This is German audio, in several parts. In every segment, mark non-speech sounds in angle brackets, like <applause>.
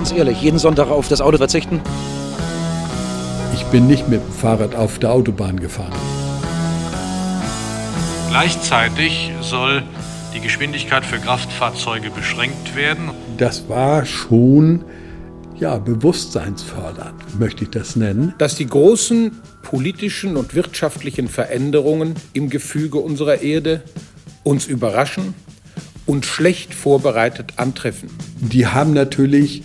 Ganz ehrlich, jeden Sonntag auf das Auto verzichten? Ich bin nicht mit dem Fahrrad auf der Autobahn gefahren. Gleichzeitig soll die Geschwindigkeit für Kraftfahrzeuge beschränkt werden. Das war schon ja, bewusstseinsfördernd, möchte ich das nennen. Dass die großen politischen und wirtschaftlichen Veränderungen im Gefüge unserer Erde uns überraschen und schlecht vorbereitet antreffen. Die haben natürlich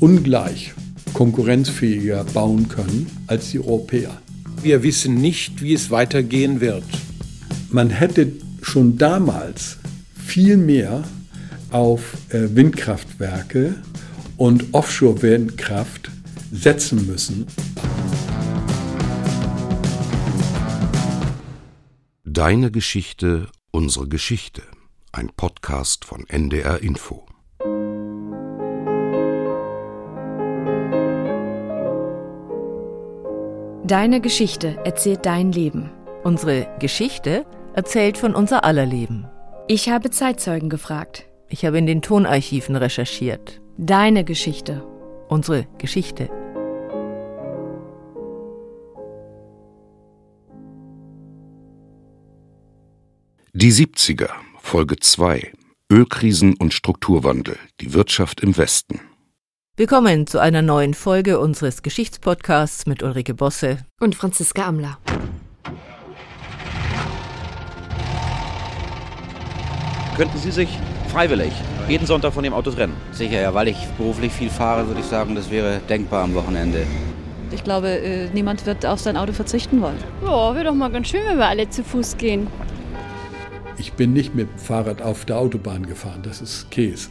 ungleich konkurrenzfähiger bauen können als die Europäer. Wir wissen nicht, wie es weitergehen wird. Man hätte schon damals viel mehr auf äh, Windkraftwerke und Offshore-Windkraft setzen müssen. Deine Geschichte, unsere Geschichte. Ein Podcast von NDR Info. Deine Geschichte erzählt dein Leben. Unsere Geschichte erzählt von unser aller Leben. Ich habe Zeitzeugen gefragt. Ich habe in den Tonarchiven recherchiert. Deine Geschichte. Unsere Geschichte. Die 70er, Folge 2. Ölkrisen und Strukturwandel. Die Wirtschaft im Westen. Willkommen zu einer neuen Folge unseres Geschichtspodcasts mit Ulrike Bosse und Franziska Amler. Könnten Sie sich freiwillig jeden Sonntag von dem Auto trennen? Sicher, ja, weil ich beruflich viel fahre, würde ich sagen, das wäre denkbar am Wochenende. Ich glaube, äh, niemand wird auf sein Auto verzichten wollen. Ja, wäre doch mal ganz schön, wenn wir alle zu Fuß gehen. Ich bin nicht mit dem Fahrrad auf der Autobahn gefahren, das ist Käse.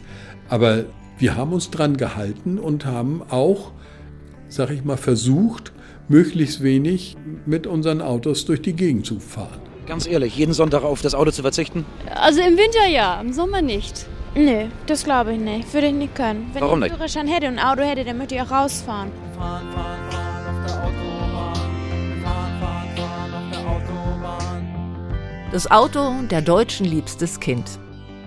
Aber wir haben uns dran gehalten und haben auch, sag ich mal, versucht, möglichst wenig mit unseren Autos durch die Gegend zu fahren. Ganz ehrlich, jeden Sonntag auf das Auto zu verzichten? Also im Winter ja, im Sommer nicht. Nö, das glaube ich nicht. Würde ich nicht können. Wenn Warum ich einen Führerschein hätte und ein Auto hätte, dann möchte ich auch rausfahren. Fahren, fahren, fahren auf der Autobahn. Fahren, fahren, fahren auf der Autobahn. Das Auto, der Deutschen liebstes Kind.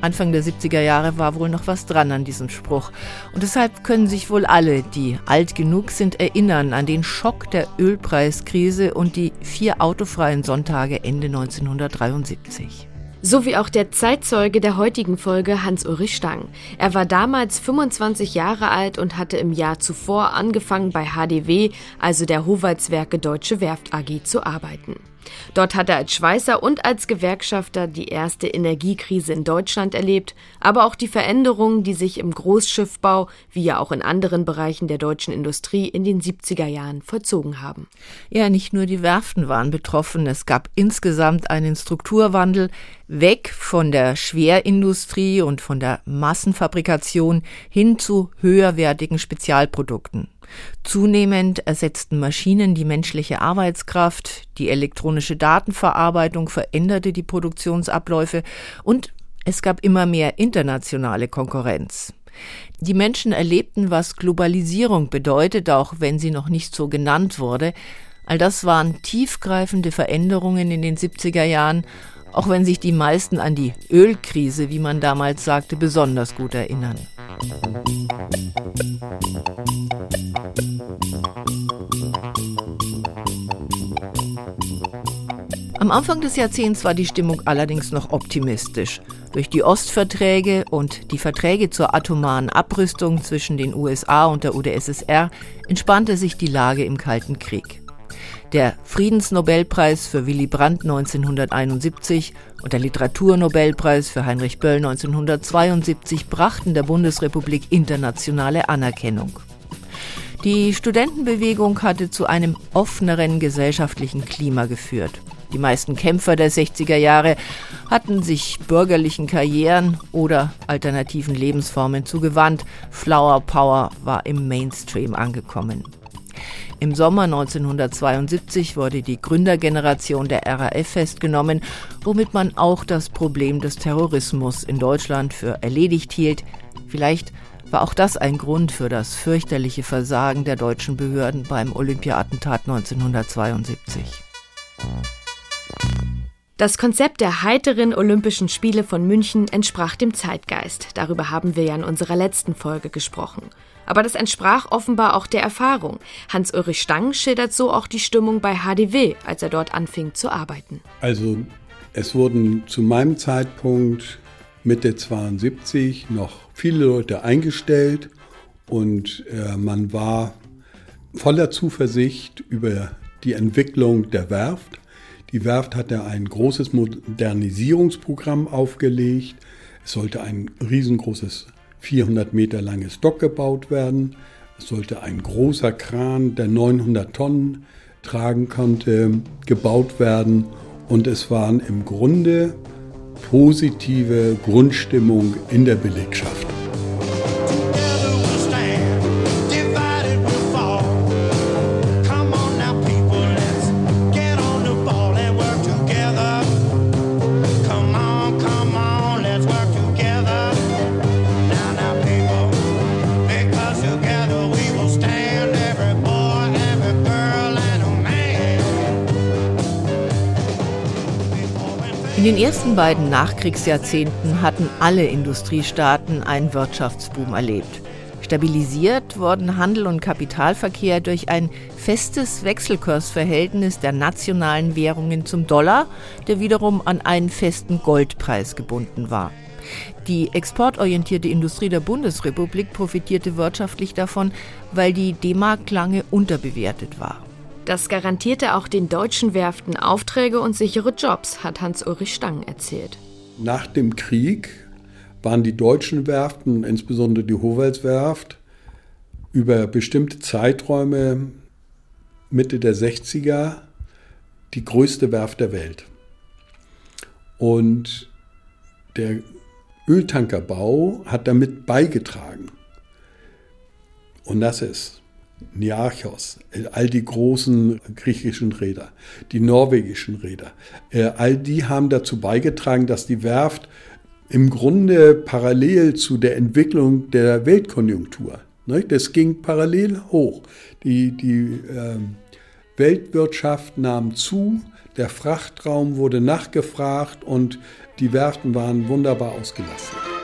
Anfang der 70er Jahre war wohl noch was dran an diesem Spruch. Und deshalb können sich wohl alle, die alt genug sind, erinnern an den Schock der Ölpreiskrise und die vier autofreien Sonntage Ende 1973. So wie auch der Zeitzeuge der heutigen Folge Hans-Ulrich Stang. Er war damals 25 Jahre alt und hatte im Jahr zuvor angefangen bei HDW, also der Hoheitswerke Deutsche Werft AG, zu arbeiten. Dort hat er als Schweißer und als Gewerkschafter die erste Energiekrise in Deutschland erlebt, aber auch die Veränderungen, die sich im Großschiffbau, wie ja auch in anderen Bereichen der deutschen Industrie in den 70er Jahren vollzogen haben. Ja, nicht nur die Werften waren betroffen, es gab insgesamt einen Strukturwandel weg von der Schwerindustrie und von der Massenfabrikation hin zu höherwertigen Spezialprodukten. Zunehmend ersetzten Maschinen die menschliche Arbeitskraft, die elektronische Datenverarbeitung veränderte die Produktionsabläufe und es gab immer mehr internationale Konkurrenz. Die Menschen erlebten, was Globalisierung bedeutet, auch wenn sie noch nicht so genannt wurde. All das waren tiefgreifende Veränderungen in den 70er Jahren, auch wenn sich die meisten an die Ölkrise, wie man damals sagte, besonders gut erinnern. Am Anfang des Jahrzehnts war die Stimmung allerdings noch optimistisch. Durch die Ostverträge und die Verträge zur atomaren Abrüstung zwischen den USA und der UdSSR entspannte sich die Lage im Kalten Krieg. Der Friedensnobelpreis für Willy Brandt 1971 und der Literaturnobelpreis für Heinrich Böll 1972 brachten der Bundesrepublik internationale Anerkennung. Die Studentenbewegung hatte zu einem offeneren gesellschaftlichen Klima geführt. Die meisten Kämpfer der 60er Jahre hatten sich bürgerlichen Karrieren oder alternativen Lebensformen zugewandt. Flower Power war im Mainstream angekommen. Im Sommer 1972 wurde die Gründergeneration der RAF festgenommen, womit man auch das Problem des Terrorismus in Deutschland für erledigt hielt. Vielleicht war auch das ein Grund für das fürchterliche Versagen der deutschen Behörden beim Olympia-Attentat 1972. Das Konzept der heiteren Olympischen Spiele von München entsprach dem Zeitgeist. Darüber haben wir ja in unserer letzten Folge gesprochen. Aber das entsprach offenbar auch der Erfahrung. Hans-Ulrich Stang schildert so auch die Stimmung bei HDW, als er dort anfing zu arbeiten. Also es wurden zu meinem Zeitpunkt Mitte 72 noch viele Leute eingestellt und äh, man war voller Zuversicht über die Entwicklung der Werft. Die Werft hatte ein großes Modernisierungsprogramm aufgelegt. Es sollte ein riesengroßes 400 Meter langes Dock gebaut werden. Es sollte ein großer Kran, der 900 Tonnen tragen konnte, gebaut werden. Und es waren im Grunde positive Grundstimmung in der Belegschaft. Den ersten beiden Nachkriegsjahrzehnten hatten alle Industriestaaten einen Wirtschaftsboom erlebt. Stabilisiert wurden Handel und Kapitalverkehr durch ein festes Wechselkursverhältnis der nationalen Währungen zum Dollar, der wiederum an einen festen Goldpreis gebunden war. Die exportorientierte Industrie der Bundesrepublik profitierte wirtschaftlich davon, weil die D-Mark lange unterbewertet war. Das garantierte auch den deutschen Werften Aufträge und sichere Jobs, hat Hans-Ulrich Stang erzählt. Nach dem Krieg waren die deutschen Werften, insbesondere die Howaldswerft, über bestimmte Zeiträume Mitte der 60er die größte Werft der Welt. Und der Öltankerbau hat damit beigetragen. Und das ist Niarchos, all die großen griechischen Räder, die norwegischen Räder, äh, all die haben dazu beigetragen, dass die Werft im Grunde parallel zu der Entwicklung der Weltkonjunktur, ne, das ging parallel hoch. Die, die äh, Weltwirtschaft nahm zu, der Frachtraum wurde nachgefragt und die Werften waren wunderbar ausgelastet.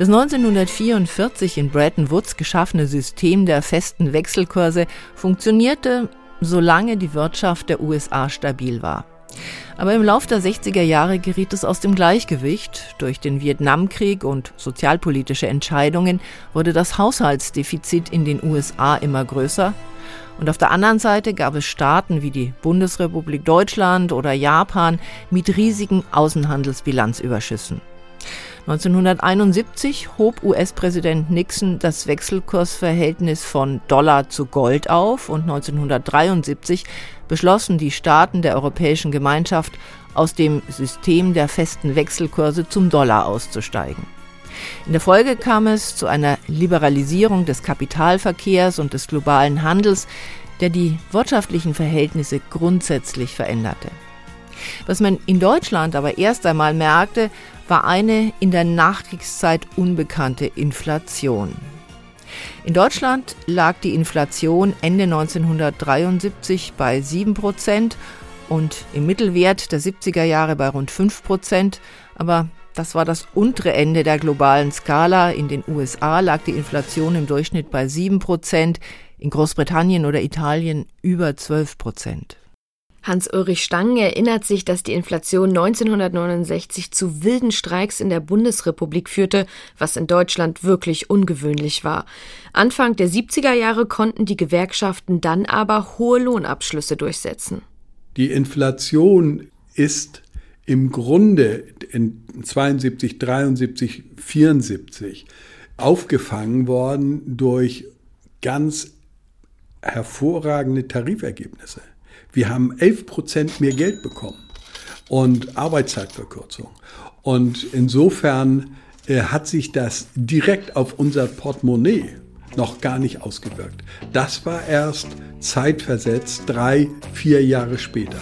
Das 1944 in Bretton Woods geschaffene System der festen Wechselkurse funktionierte, solange die Wirtschaft der USA stabil war. Aber im Lauf der 60er Jahre geriet es aus dem Gleichgewicht. Durch den Vietnamkrieg und sozialpolitische Entscheidungen wurde das Haushaltsdefizit in den USA immer größer. Und auf der anderen Seite gab es Staaten wie die Bundesrepublik Deutschland oder Japan mit riesigen Außenhandelsbilanzüberschüssen. 1971 hob US-Präsident Nixon das Wechselkursverhältnis von Dollar zu Gold auf und 1973 beschlossen die Staaten der Europäischen Gemeinschaft, aus dem System der festen Wechselkurse zum Dollar auszusteigen. In der Folge kam es zu einer Liberalisierung des Kapitalverkehrs und des globalen Handels, der die wirtschaftlichen Verhältnisse grundsätzlich veränderte. Was man in Deutschland aber erst einmal merkte, war eine in der Nachkriegszeit unbekannte Inflation. In Deutschland lag die Inflation Ende 1973 bei 7 Prozent und im Mittelwert der 70er Jahre bei rund 5 Prozent. Aber das war das untere Ende der globalen Skala. In den USA lag die Inflation im Durchschnitt bei 7 Prozent, in Großbritannien oder Italien über 12 Prozent. Hans-Ulrich Stang erinnert sich, dass die Inflation 1969 zu wilden Streiks in der Bundesrepublik führte, was in Deutschland wirklich ungewöhnlich war. Anfang der 70er Jahre konnten die Gewerkschaften dann aber hohe Lohnabschlüsse durchsetzen. Die Inflation ist im Grunde in 72, 73, 74 aufgefangen worden durch ganz hervorragende Tarifergebnisse. Wir haben 11 Prozent mehr Geld bekommen und Arbeitszeitverkürzung. Und insofern äh, hat sich das direkt auf unser Portemonnaie noch gar nicht ausgewirkt. Das war erst zeitversetzt drei, vier Jahre später.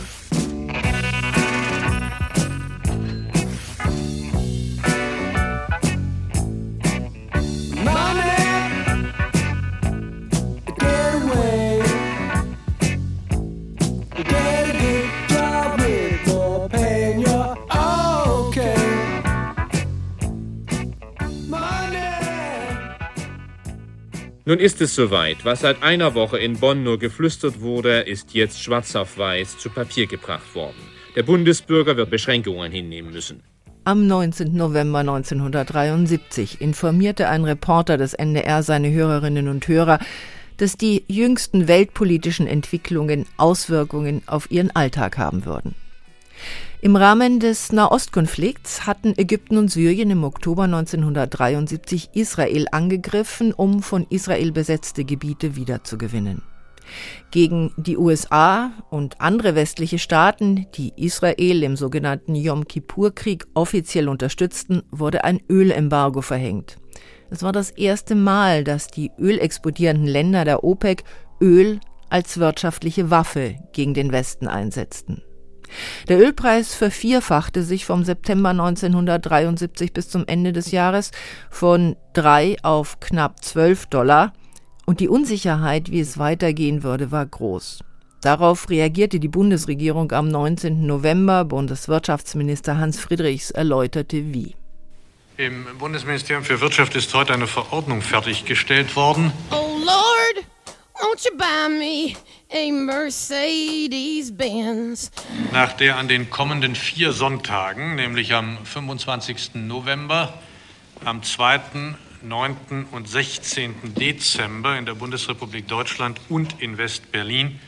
Nun ist es soweit. Was seit einer Woche in Bonn nur geflüstert wurde, ist jetzt schwarz auf weiß zu Papier gebracht worden. Der Bundesbürger wird Beschränkungen hinnehmen müssen. Am 19. November 1973 informierte ein Reporter des NDR seine Hörerinnen und Hörer, dass die jüngsten weltpolitischen Entwicklungen Auswirkungen auf ihren Alltag haben würden. Im Rahmen des Nahostkonflikts hatten Ägypten und Syrien im Oktober 1973 Israel angegriffen, um von Israel besetzte Gebiete wiederzugewinnen. Gegen die USA und andere westliche Staaten, die Israel im sogenannten Yom Kippur-Krieg offiziell unterstützten, wurde ein Ölembargo verhängt. Es war das erste Mal, dass die ölexportierenden Länder der OPEC Öl als wirtschaftliche Waffe gegen den Westen einsetzten. Der Ölpreis vervierfachte sich vom September 1973 bis zum Ende des Jahres von drei auf knapp zwölf Dollar und die Unsicherheit, wie es weitergehen würde, war groß. Darauf reagierte die Bundesregierung am 19. November. Bundeswirtschaftsminister Hans Friedrichs erläuterte wie. Im Bundesministerium für Wirtschaft ist heute eine Verordnung fertiggestellt worden. Oh Lord, won't you buy me a Mercedes-Benz? Nach der an den kommenden vier Sonntagen, nämlich am 25. November, am 2., 9. und 16. Dezember in der Bundesrepublik Deutschland und in West-Berlin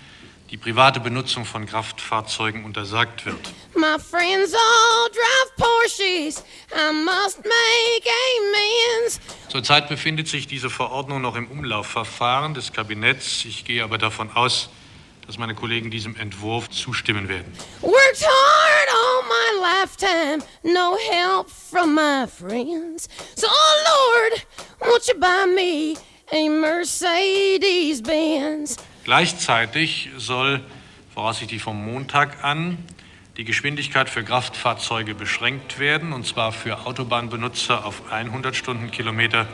die private Benutzung von Kraftfahrzeugen untersagt wird. My friends all drive Porsches. I must make amends. Zurzeit befindet sich diese Verordnung noch im Umlaufverfahren des Kabinetts. Ich gehe aber davon aus, dass meine Kollegen diesem Entwurf zustimmen werden. Worked hard all my lifetime, no help from my friends. So, oh Lord, won't you buy me a Mercedes Benz? Gleichzeitig soll voraussichtlich vom Montag an die Geschwindigkeit für Kraftfahrzeuge beschränkt werden, und zwar für Autobahnbenutzer auf 100 Stundenkilometer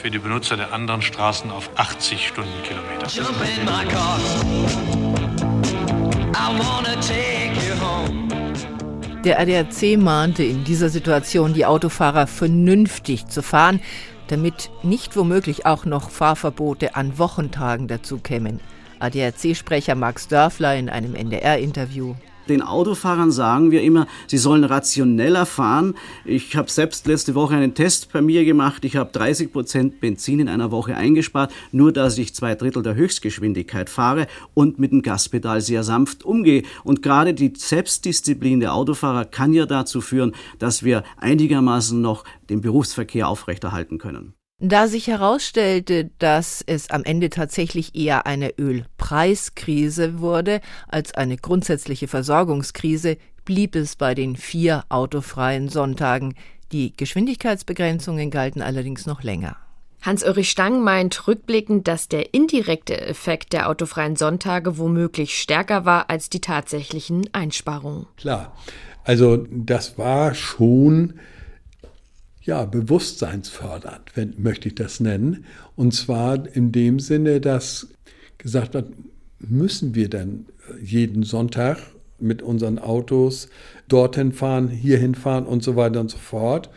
für die Benutzer der anderen Straßen auf 80 Stundenkilometer. Der ADAC mahnte in dieser Situation die Autofahrer vernünftig zu fahren, damit nicht womöglich auch noch Fahrverbote an Wochentagen dazu kämen. ADAC-Sprecher Max Dörfler in einem NDR-Interview. Den Autofahrern sagen wir immer, sie sollen rationeller fahren. Ich habe selbst letzte Woche einen Test bei mir gemacht. Ich habe 30 Prozent Benzin in einer Woche eingespart, nur dass ich zwei Drittel der Höchstgeschwindigkeit fahre und mit dem Gaspedal sehr sanft umgehe. Und gerade die Selbstdisziplin der Autofahrer kann ja dazu führen, dass wir einigermaßen noch den Berufsverkehr aufrechterhalten können. Da sich herausstellte, dass es am Ende tatsächlich eher eine Ölpreiskrise wurde als eine grundsätzliche Versorgungskrise, blieb es bei den vier autofreien Sonntagen. Die Geschwindigkeitsbegrenzungen galten allerdings noch länger. Hans-Ulrich Stang meint rückblickend, dass der indirekte Effekt der autofreien Sonntage womöglich stärker war als die tatsächlichen Einsparungen. Klar, also das war schon ja, bewusstseinsfördernd, wenn, möchte ich das nennen. Und zwar in dem Sinne, dass gesagt wird, müssen wir denn jeden Sonntag mit unseren Autos dorthin fahren, hierhin fahren und so weiter und so fort.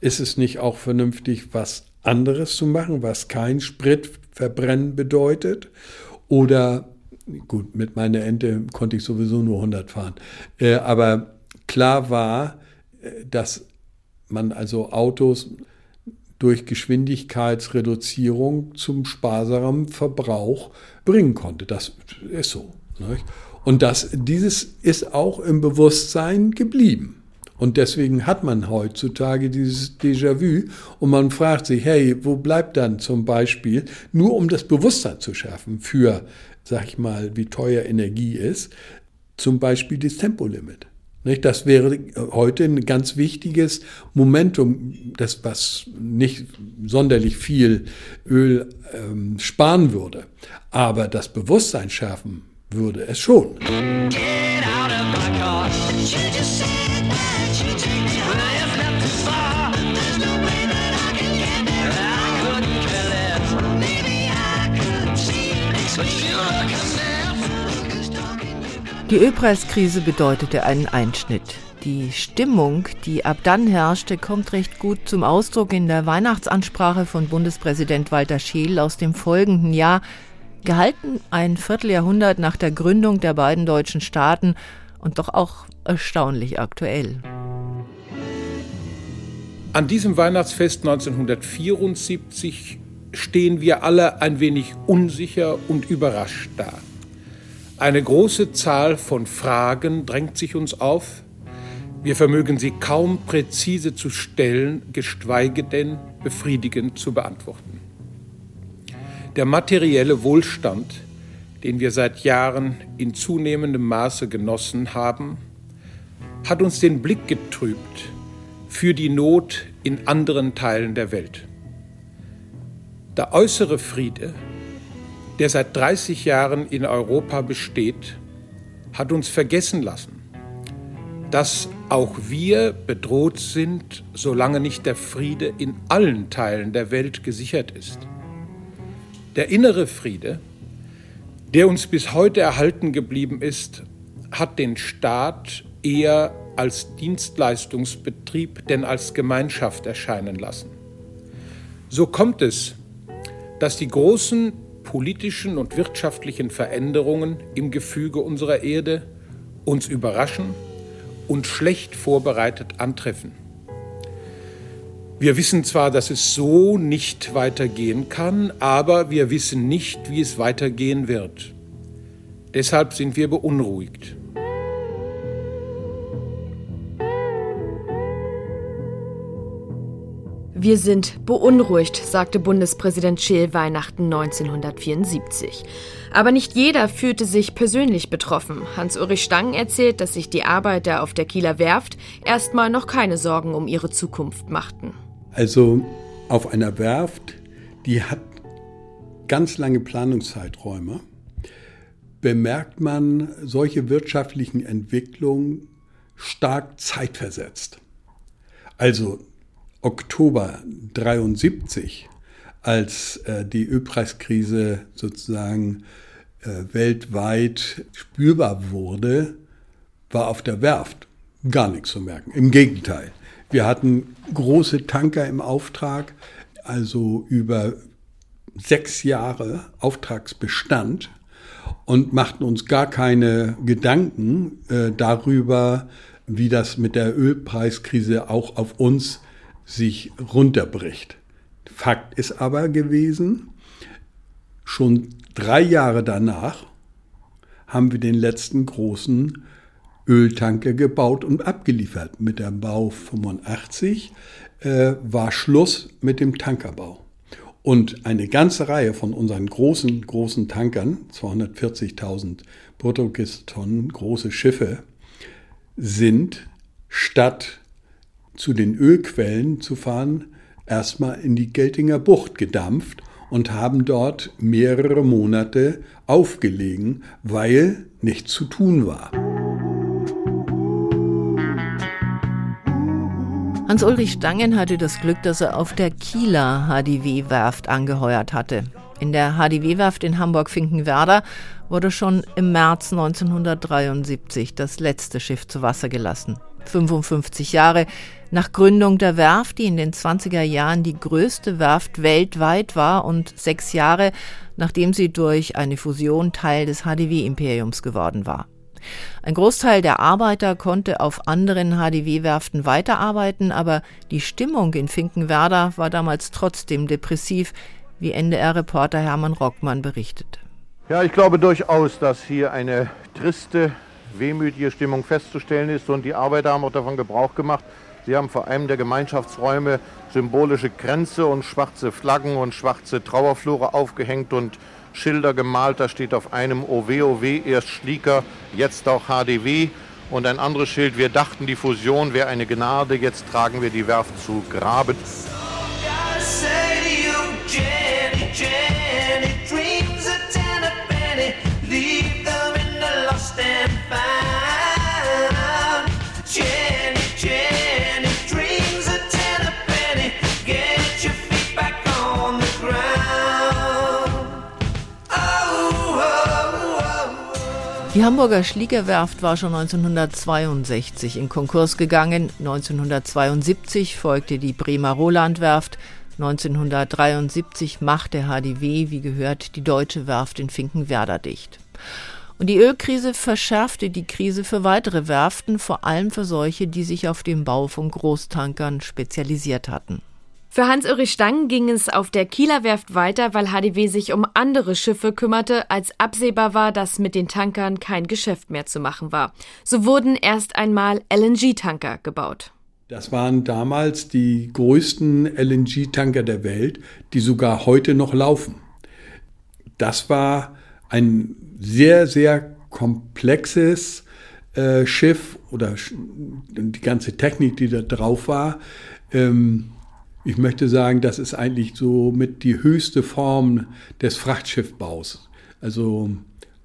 Ist es nicht auch vernünftig, was anderes zu machen, was kein Spritverbrennen bedeutet? Oder, gut, mit meiner Ente konnte ich sowieso nur 100 fahren. Äh, aber klar war, äh, dass man also Autos durch Geschwindigkeitsreduzierung zum sparsamen Verbrauch bringen konnte. Das ist so. Nicht? Und das, dieses ist auch im Bewusstsein geblieben. Und deswegen hat man heutzutage dieses Déjà-vu und man fragt sich, hey, wo bleibt dann zum Beispiel, nur um das Bewusstsein zu schärfen für, sag ich mal, wie teuer Energie ist, zum Beispiel das Tempolimit. Das wäre heute ein ganz wichtiges Momentum, das was nicht sonderlich viel Öl ähm, sparen würde, aber das Bewusstsein schärfen würde es schon. Die Ölpreiskrise bedeutete einen Einschnitt. Die Stimmung, die ab dann herrschte, kommt recht gut zum Ausdruck in der Weihnachtsansprache von Bundespräsident Walter Scheel aus dem folgenden Jahr, gehalten ein Vierteljahrhundert nach der Gründung der beiden deutschen Staaten und doch auch erstaunlich aktuell. An diesem Weihnachtsfest 1974 stehen wir alle ein wenig unsicher und überrascht da. Eine große Zahl von Fragen drängt sich uns auf. Wir vermögen sie kaum präzise zu stellen, geschweige denn befriedigend zu beantworten. Der materielle Wohlstand, den wir seit Jahren in zunehmendem Maße genossen haben, hat uns den Blick getrübt für die Not in anderen Teilen der Welt. Der äußere Friede, der seit 30 Jahren in Europa besteht, hat uns vergessen lassen, dass auch wir bedroht sind, solange nicht der Friede in allen Teilen der Welt gesichert ist. Der innere Friede, der uns bis heute erhalten geblieben ist, hat den Staat eher als Dienstleistungsbetrieb denn als Gemeinschaft erscheinen lassen. So kommt es, dass die großen politischen und wirtschaftlichen Veränderungen im Gefüge unserer Erde uns überraschen und schlecht vorbereitet antreffen. Wir wissen zwar, dass es so nicht weitergehen kann, aber wir wissen nicht, wie es weitergehen wird. Deshalb sind wir beunruhigt. Wir sind beunruhigt, sagte Bundespräsident Scheel Weihnachten 1974. Aber nicht jeder fühlte sich persönlich betroffen. Hans-Ulrich Stang erzählt, dass sich die Arbeiter auf der Kieler Werft erstmal noch keine Sorgen um ihre Zukunft machten. Also auf einer Werft, die hat ganz lange Planungszeiträume, bemerkt man solche wirtschaftlichen Entwicklungen stark zeitversetzt. Also Oktober 73, als äh, die Ölpreiskrise sozusagen äh, weltweit spürbar wurde, war auf der Werft gar nichts zu merken. Im Gegenteil. Wir hatten große Tanker im Auftrag, also über sechs Jahre Auftragsbestand und machten uns gar keine Gedanken äh, darüber, wie das mit der Ölpreiskrise auch auf uns sich runterbricht. Fakt ist aber gewesen, schon drei Jahre danach haben wir den letzten großen Öltanker gebaut und abgeliefert. Mit dem Bau 85 äh, war Schluss mit dem Tankerbau. Und eine ganze Reihe von unseren großen, großen Tankern, 240.000 Bruttokisttonnen, große Schiffe, sind statt zu den Ölquellen zu fahren, erstmal in die Geltinger Bucht gedampft und haben dort mehrere Monate aufgelegen, weil nichts zu tun war. Hans-Ulrich Stangen hatte das Glück, dass er auf der Kieler HDW-Werft angeheuert hatte. In der HDW-Werft in Hamburg-Finkenwerder wurde schon im März 1973 das letzte Schiff zu Wasser gelassen. 55 Jahre nach Gründung der Werft, die in den 20er Jahren die größte Werft weltweit war und sechs Jahre nachdem sie durch eine Fusion Teil des HDW-Imperiums geworden war. Ein Großteil der Arbeiter konnte auf anderen HDW-Werften weiterarbeiten, aber die Stimmung in Finkenwerder war damals trotzdem depressiv, wie NDR-Reporter Hermann Rockmann berichtete. Ja, ich glaube durchaus, dass hier eine triste, wehmütige Stimmung festzustellen ist und die Arbeiter haben auch davon Gebrauch gemacht. Sie haben vor einem der Gemeinschaftsräume symbolische Kränze und schwarze Flaggen und schwarze Trauerflure aufgehängt und Schilder gemalt. Da steht auf einem OWOW, erst Schlieker, jetzt auch HDW. Und ein anderes Schild, wir dachten, die Fusion wäre eine Gnade, jetzt tragen wir die Werft zu Graben. Die Hamburger Schliegerwerft war schon 1962 in Konkurs gegangen. 1972 folgte die Bremer Rolandwerft. 1973 machte HDW, wie gehört, die deutsche Werft in Finkenwerder dicht. Und die Ölkrise verschärfte die Krise für weitere Werften, vor allem für solche, die sich auf den Bau von Großtankern spezialisiert hatten. Für Hans-Ulrich Stang ging es auf der Kieler Werft weiter, weil HDW sich um andere Schiffe kümmerte, als absehbar war, dass mit den Tankern kein Geschäft mehr zu machen war. So wurden erst einmal LNG-Tanker gebaut. Das waren damals die größten LNG-Tanker der Welt, die sogar heute noch laufen. Das war ein sehr, sehr komplexes äh, Schiff oder die ganze Technik, die da drauf war. Ähm, ich möchte sagen, das ist eigentlich so mit die höchste Form des Frachtschiffbaus. Also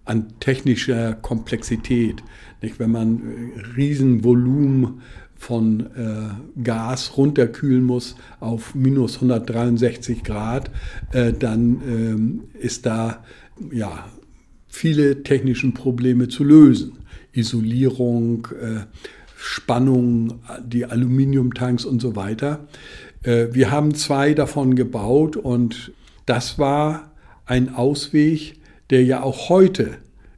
an technischer Komplexität. Nicht? Wenn man äh, Riesenvolumen von äh, Gas runterkühlen muss auf minus 163 Grad, äh, dann ähm, ist da ja viele technische Probleme zu lösen. Isolierung, äh, Spannung, die Aluminiumtanks und so weiter. Äh, wir haben zwei davon gebaut und das war ein Ausweg, der ja auch heute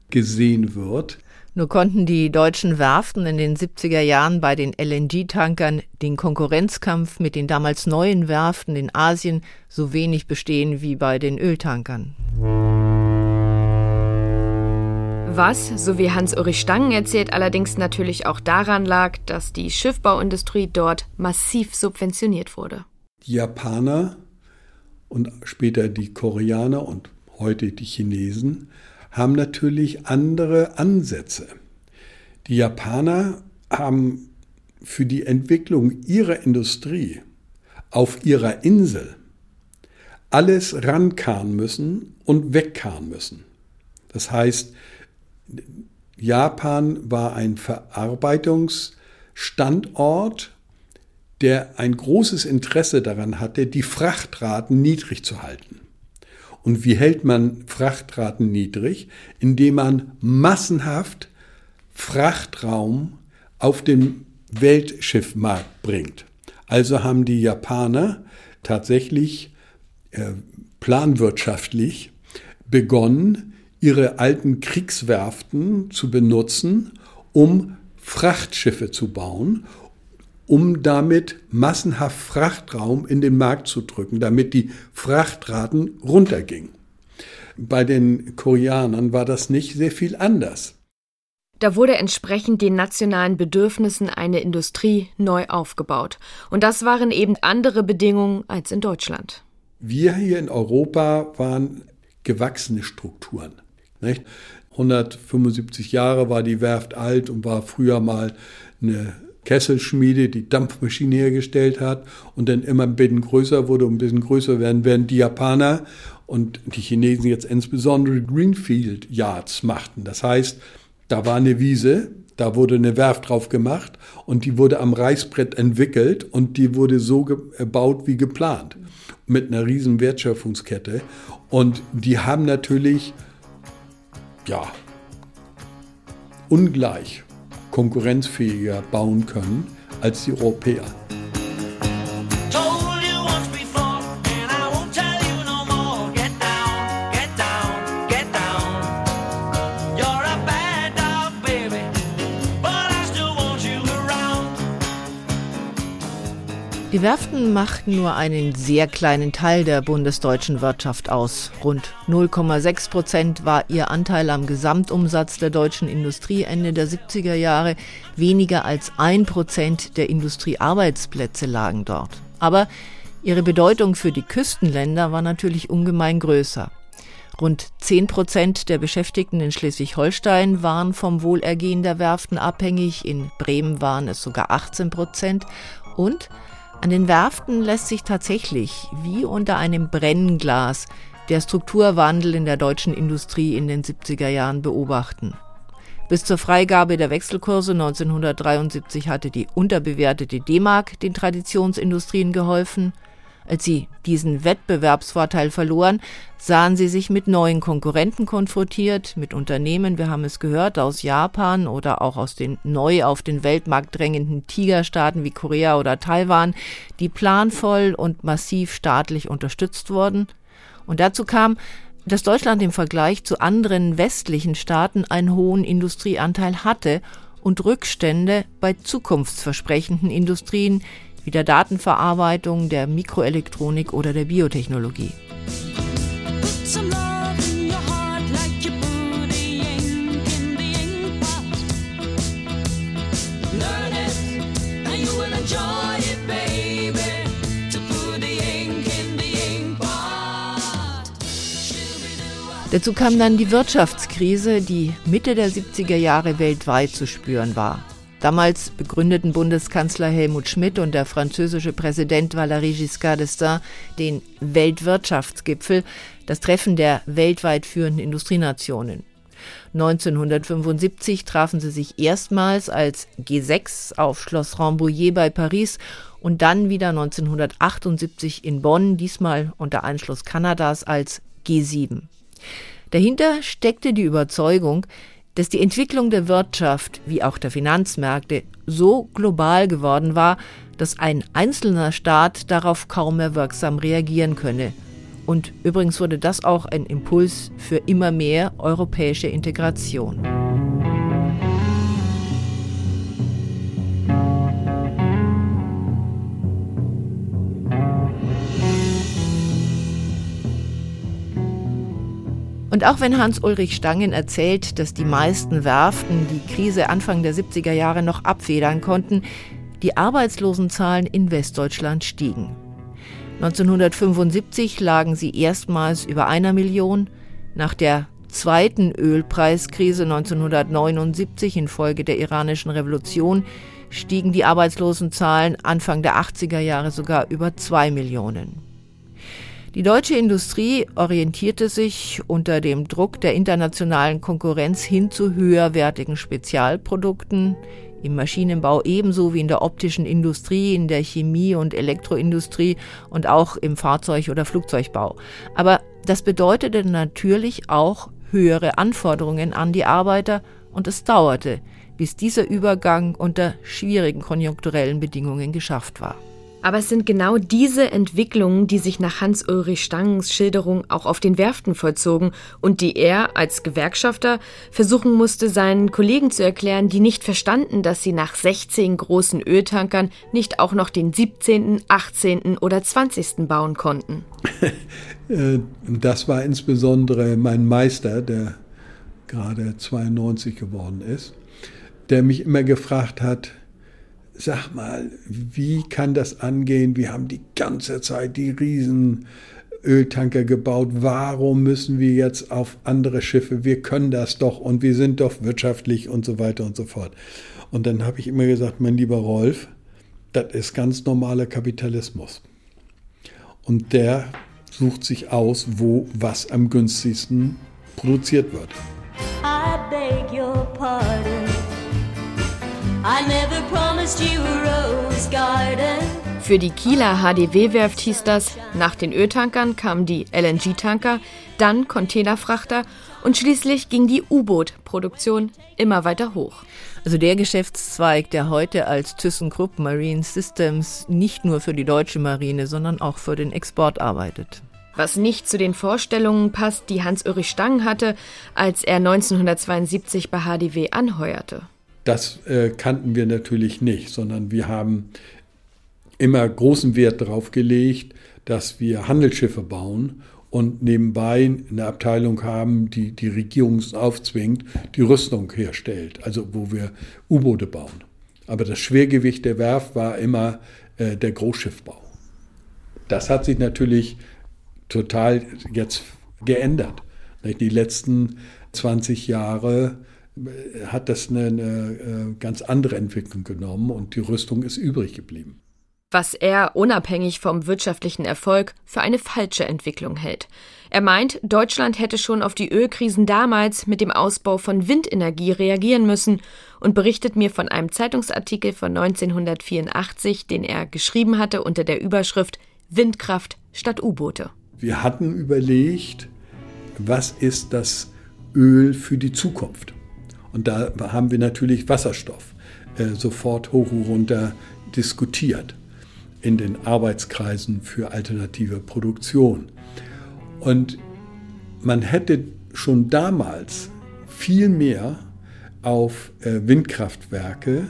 gesehen wird. Nur konnten die deutschen Werften in den 70er Jahren bei den LNG-Tankern den Konkurrenzkampf mit den damals neuen Werften in Asien so wenig bestehen wie bei den Öltankern. Was, so wie Hans-Ulrich Stangen erzählt, allerdings natürlich auch daran lag, dass die Schiffbauindustrie dort massiv subventioniert wurde. Die Japaner und später die Koreaner und heute die Chinesen haben natürlich andere Ansätze. Die Japaner haben für die Entwicklung ihrer Industrie auf ihrer Insel alles rankarren müssen und wegkarren müssen. Das heißt, Japan war ein Verarbeitungsstandort, der ein großes Interesse daran hatte, die Frachtraten niedrig zu halten. Und wie hält man Frachtraten niedrig? Indem man massenhaft Frachtraum auf den Weltschiffmarkt bringt. Also haben die Japaner tatsächlich äh, planwirtschaftlich begonnen, ihre alten Kriegswerften zu benutzen, um Frachtschiffe zu bauen, um damit massenhaft Frachtraum in den Markt zu drücken, damit die Frachtraten runtergingen. Bei den Koreanern war das nicht sehr viel anders. Da wurde entsprechend den nationalen Bedürfnissen eine Industrie neu aufgebaut. Und das waren eben andere Bedingungen als in Deutschland. Wir hier in Europa waren gewachsene Strukturen. Nicht? 175 Jahre war die Werft alt und war früher mal eine Kesselschmiede, die Dampfmaschine hergestellt hat und dann immer ein bisschen größer wurde und ein bisschen größer werden, werden die Japaner und die Chinesen jetzt insbesondere Greenfield Yards machten. Das heißt, da war eine Wiese, da wurde eine Werft drauf gemacht und die wurde am Reißbrett entwickelt und die wurde so gebaut wie geplant mit einer riesen Wertschöpfungskette und die haben natürlich ja, ungleich konkurrenzfähiger bauen können als die Europäer. Die Werften machten nur einen sehr kleinen Teil der bundesdeutschen Wirtschaft aus. Rund 0,6 Prozent war ihr Anteil am Gesamtumsatz der deutschen Industrie Ende der 70er Jahre. Weniger als ein Prozent der Industriearbeitsplätze lagen dort. Aber ihre Bedeutung für die Küstenländer war natürlich ungemein größer. Rund 10 Prozent der Beschäftigten in Schleswig-Holstein waren vom Wohlergehen der Werften abhängig. In Bremen waren es sogar 18 Prozent. Und an den Werften lässt sich tatsächlich, wie unter einem Brennglas, der Strukturwandel in der deutschen Industrie in den 70er Jahren beobachten. Bis zur Freigabe der Wechselkurse 1973 hatte die unterbewertete D-Mark den Traditionsindustrien geholfen. Als sie diesen Wettbewerbsvorteil verloren, sahen sie sich mit neuen Konkurrenten konfrontiert, mit Unternehmen, wir haben es gehört, aus Japan oder auch aus den neu auf den Weltmarkt drängenden Tigerstaaten wie Korea oder Taiwan, die planvoll und massiv staatlich unterstützt wurden. Und dazu kam, dass Deutschland im Vergleich zu anderen westlichen Staaten einen hohen Industrieanteil hatte und Rückstände bei zukunftsversprechenden Industrien wie der Datenverarbeitung, der Mikroelektronik oder der Biotechnologie. Dazu kam dann die Wirtschaftskrise, die Mitte der 70er Jahre weltweit zu spüren war. Damals begründeten Bundeskanzler Helmut Schmidt und der französische Präsident Valéry Giscard d'Estaing den Weltwirtschaftsgipfel, das Treffen der weltweit führenden Industrienationen. 1975 trafen sie sich erstmals als G6 auf Schloss Rambouillet bei Paris und dann wieder 1978 in Bonn, diesmal unter Einschluss Kanadas als G7. Dahinter steckte die Überzeugung, dass die Entwicklung der Wirtschaft wie auch der Finanzmärkte so global geworden war, dass ein einzelner Staat darauf kaum mehr wirksam reagieren könne. Und übrigens wurde das auch ein Impuls für immer mehr europäische Integration. Und auch wenn Hans-Ulrich Stangen erzählt, dass die meisten Werften die Krise Anfang der 70er Jahre noch abfedern konnten, die Arbeitslosenzahlen in Westdeutschland stiegen. 1975 lagen sie erstmals über einer Million. Nach der zweiten Ölpreiskrise 1979 infolge der iranischen Revolution stiegen die Arbeitslosenzahlen Anfang der 80er Jahre sogar über zwei Millionen. Die deutsche Industrie orientierte sich unter dem Druck der internationalen Konkurrenz hin zu höherwertigen Spezialprodukten, im Maschinenbau ebenso wie in der optischen Industrie, in der Chemie- und Elektroindustrie und auch im Fahrzeug- oder Flugzeugbau. Aber das bedeutete natürlich auch höhere Anforderungen an die Arbeiter und es dauerte, bis dieser Übergang unter schwierigen konjunkturellen Bedingungen geschafft war. Aber es sind genau diese Entwicklungen, die sich nach Hans-Ulrich Stangens Schilderung auch auf den Werften vollzogen und die er als Gewerkschafter versuchen musste, seinen Kollegen zu erklären, die nicht verstanden, dass sie nach 16 großen Öltankern nicht auch noch den 17., 18. oder 20. bauen konnten. <laughs> Äh, das war insbesondere mein Meister, der gerade 92 geworden ist, der mich immer gefragt hat, sag mal, wie kann das angehen? Wir haben die ganze Zeit die riesen Öltanker gebaut. Warum müssen wir jetzt auf andere Schiffe? Wir können das doch und wir sind doch wirtschaftlich und so weiter und so fort. Und dann habe ich immer gesagt, mein lieber Rolf, das ist ganz normaler Kapitalismus. Und der sucht sich aus, wo was am günstigsten produziert wird. I beg your pardon. Für die Kieler HDW-Werft hieß das, nach den Öltankern kamen die LNG-Tanker, dann Containerfrachter und schließlich ging die U-Boot-Produktion immer weiter hoch. Also der Geschäftszweig, der heute als ThyssenKrupp Marine Systems nicht nur für die deutsche Marine, sondern auch für den Export arbeitet. Was nicht zu den Vorstellungen passt, die Hans-Ulrich Stang hatte, als er 1972 bei HDW anheuerte. Das äh, kannten wir natürlich nicht, sondern wir haben immer großen Wert darauf gelegt, dass wir Handelsschiffe bauen und nebenbei eine Abteilung haben, die die Regierung aufzwingt, die Rüstung herstellt, also wo wir U-Boote bauen. Aber das Schwergewicht der Werft war immer äh, der Großschiffbau. Das hat sich natürlich total jetzt geändert. Die letzten 20 Jahre hat das eine, eine äh, ganz andere Entwicklung genommen und die Rüstung ist übrig geblieben. Was er unabhängig vom wirtschaftlichen Erfolg für eine falsche Entwicklung hält. Er meint, Deutschland hätte schon auf die Ölkrisen damals mit dem Ausbau von Windenergie reagieren müssen und berichtet mir von einem Zeitungsartikel von 1984, den er geschrieben hatte unter der Überschrift Windkraft statt U-Boote. Wir hatten überlegt, was ist das Öl für die Zukunft? Und da haben wir natürlich Wasserstoff äh, sofort hoch und runter diskutiert in den Arbeitskreisen für alternative Produktion. Und man hätte schon damals viel mehr auf äh, Windkraftwerke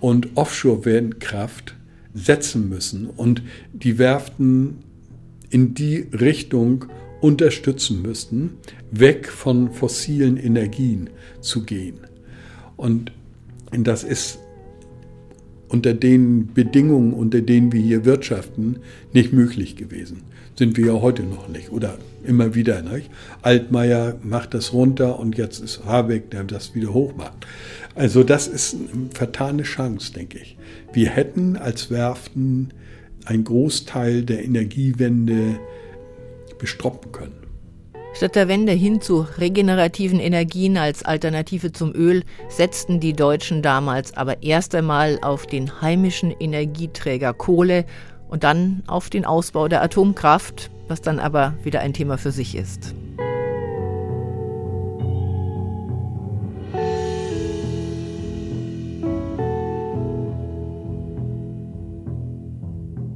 und Offshore-Windkraft setzen müssen und die Werften in die Richtung unterstützen müssten, weg von fossilen Energien zu gehen. Und das ist unter den Bedingungen, unter denen wir hier wirtschaften, nicht möglich gewesen. Sind wir ja heute noch nicht oder immer wieder. Nicht? Altmaier macht das runter und jetzt ist Habeck, der das wieder hochmacht. Also das ist eine vertane Chance, denke ich. Wir hätten als Werften einen Großteil der Energiewende bestroppen können. Statt der Wende hin zu regenerativen Energien als Alternative zum Öl setzten die Deutschen damals aber erst einmal auf den heimischen Energieträger Kohle und dann auf den Ausbau der Atomkraft, was dann aber wieder ein Thema für sich ist.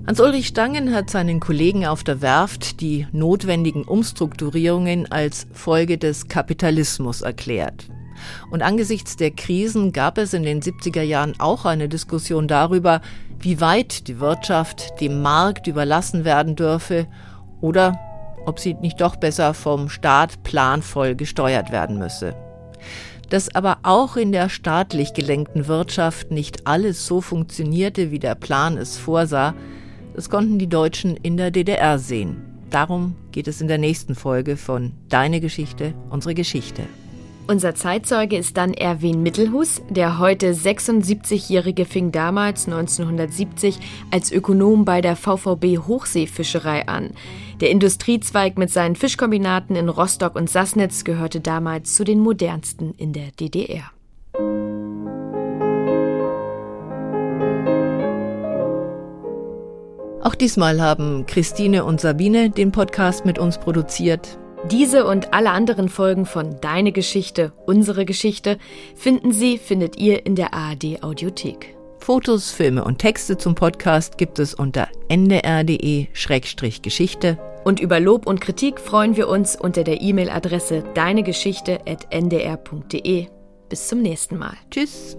Hans-Ulrich Stangen hat seinen Kollegen auf der Werft die notwendigen Umstrukturierungen als Folge des Kapitalismus erklärt. Und angesichts der Krisen gab es in den 70er Jahren auch eine Diskussion darüber, wie weit die Wirtschaft dem Markt überlassen werden dürfe oder ob sie nicht doch besser vom Staat planvoll gesteuert werden müsse. Dass aber auch in der staatlich gelenkten Wirtschaft nicht alles so funktionierte, wie der Plan es vorsah, das konnten die Deutschen in der DDR sehen. Darum geht es in der nächsten Folge von Deine Geschichte, unsere Geschichte. Unser Zeitzeuge ist dann Erwin Mittelhus. Der heute 76-Jährige fing damals 1970 als Ökonom bei der VVB Hochseefischerei an. Der Industriezweig mit seinen Fischkombinaten in Rostock und Sassnitz gehörte damals zu den modernsten in der DDR. Auch diesmal haben Christine und Sabine den Podcast mit uns produziert. Diese und alle anderen Folgen von Deine Geschichte, unsere Geschichte finden Sie, findet ihr in der ARD Audiothek. Fotos, Filme und Texte zum Podcast gibt es unter ndr.de-geschichte. Und über Lob und Kritik freuen wir uns unter der E-Mail-Adresse deinegeschichte.ndr.de. Bis zum nächsten Mal. Tschüss.